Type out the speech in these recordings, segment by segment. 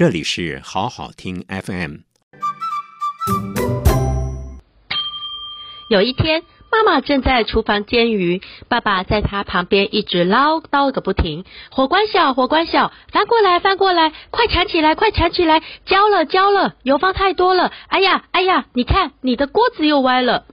这里是好好听 FM。有一天，妈妈正在厨房煎鱼，爸爸在她旁边一直唠叨个不停：“火关小，火关小，翻过来，翻过来，快铲起来，快铲起来，焦了，焦了，油放太多了，哎呀，哎呀，你看，你的锅子又歪了。”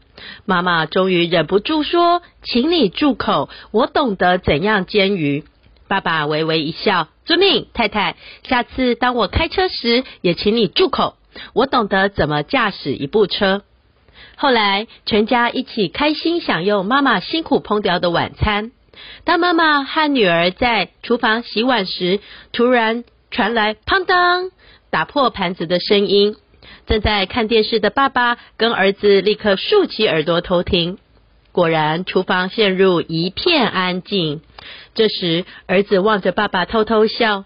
妈妈终于忍不住说：“请你住口，我懂得怎样煎鱼。”爸爸微微一笑：“遵命，太太。下次当我开车时，也请你住口，我懂得怎么驾驶一部车。”后来，全家一起开心享用妈妈辛苦烹调的晚餐。当妈妈和女儿在厨房洗碗时，突然传来“砰当”打破盘子的声音。正在看电视的爸爸跟儿子立刻竖起耳朵偷听。果然，厨房陷入一片安静。这时，儿子望着爸爸偷偷笑：“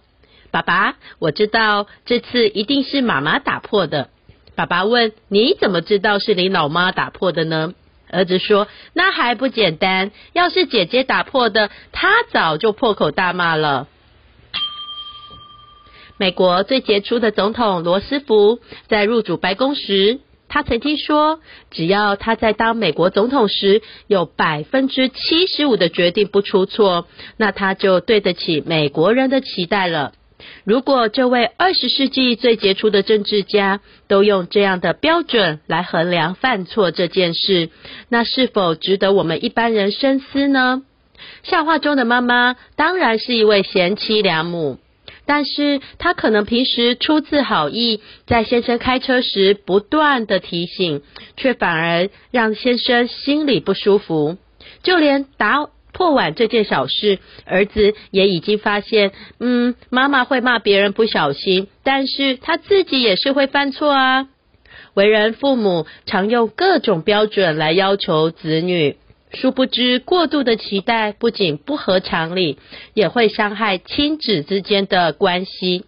爸爸，我知道这次一定是妈妈打破的。”爸爸问：“你怎么知道是你老妈打破的呢？”儿子说：“那还不简单，要是姐姐打破的，她早就破口大骂了。”美国最杰出的总统罗斯福在入主白宫时，他曾经说：“只要他在当美国总统时有百分之七十五的决定不出错，那他就对得起美国人的期待了。”如果这位二十世纪最杰出的政治家都用这样的标准来衡量犯错这件事，那是否值得我们一般人深思呢？笑话中的妈妈当然是一位贤妻良母，但是他可能平时出自好意，在先生开车时不断的提醒，却反而让先生心里不舒服，就连打破碗这件小事，儿子也已经发现，嗯，妈妈会骂别人不小心，但是他自己也是会犯错啊。为人父母常用各种标准来要求子女，殊不知过度的期待不仅不合常理，也会伤害亲子之间的关系。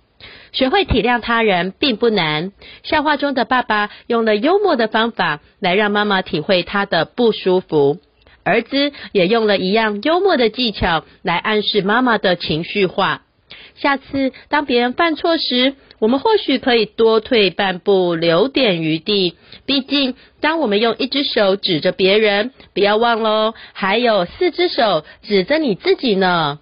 学会体谅他人并不难。笑话中的爸爸用了幽默的方法来让妈妈体会他的不舒服。儿子也用了一样幽默的技巧来暗示妈妈的情绪化。下次当别人犯错时，我们或许可以多退半步，留点余地。毕竟，当我们用一只手指着别人，不要忘喽，还有四只手指着你自己呢。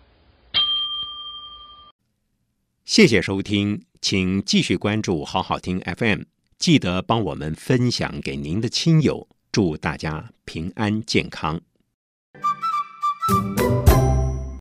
谢谢收听，请继续关注好好听 FM，记得帮我们分享给您的亲友，祝大家平安健康。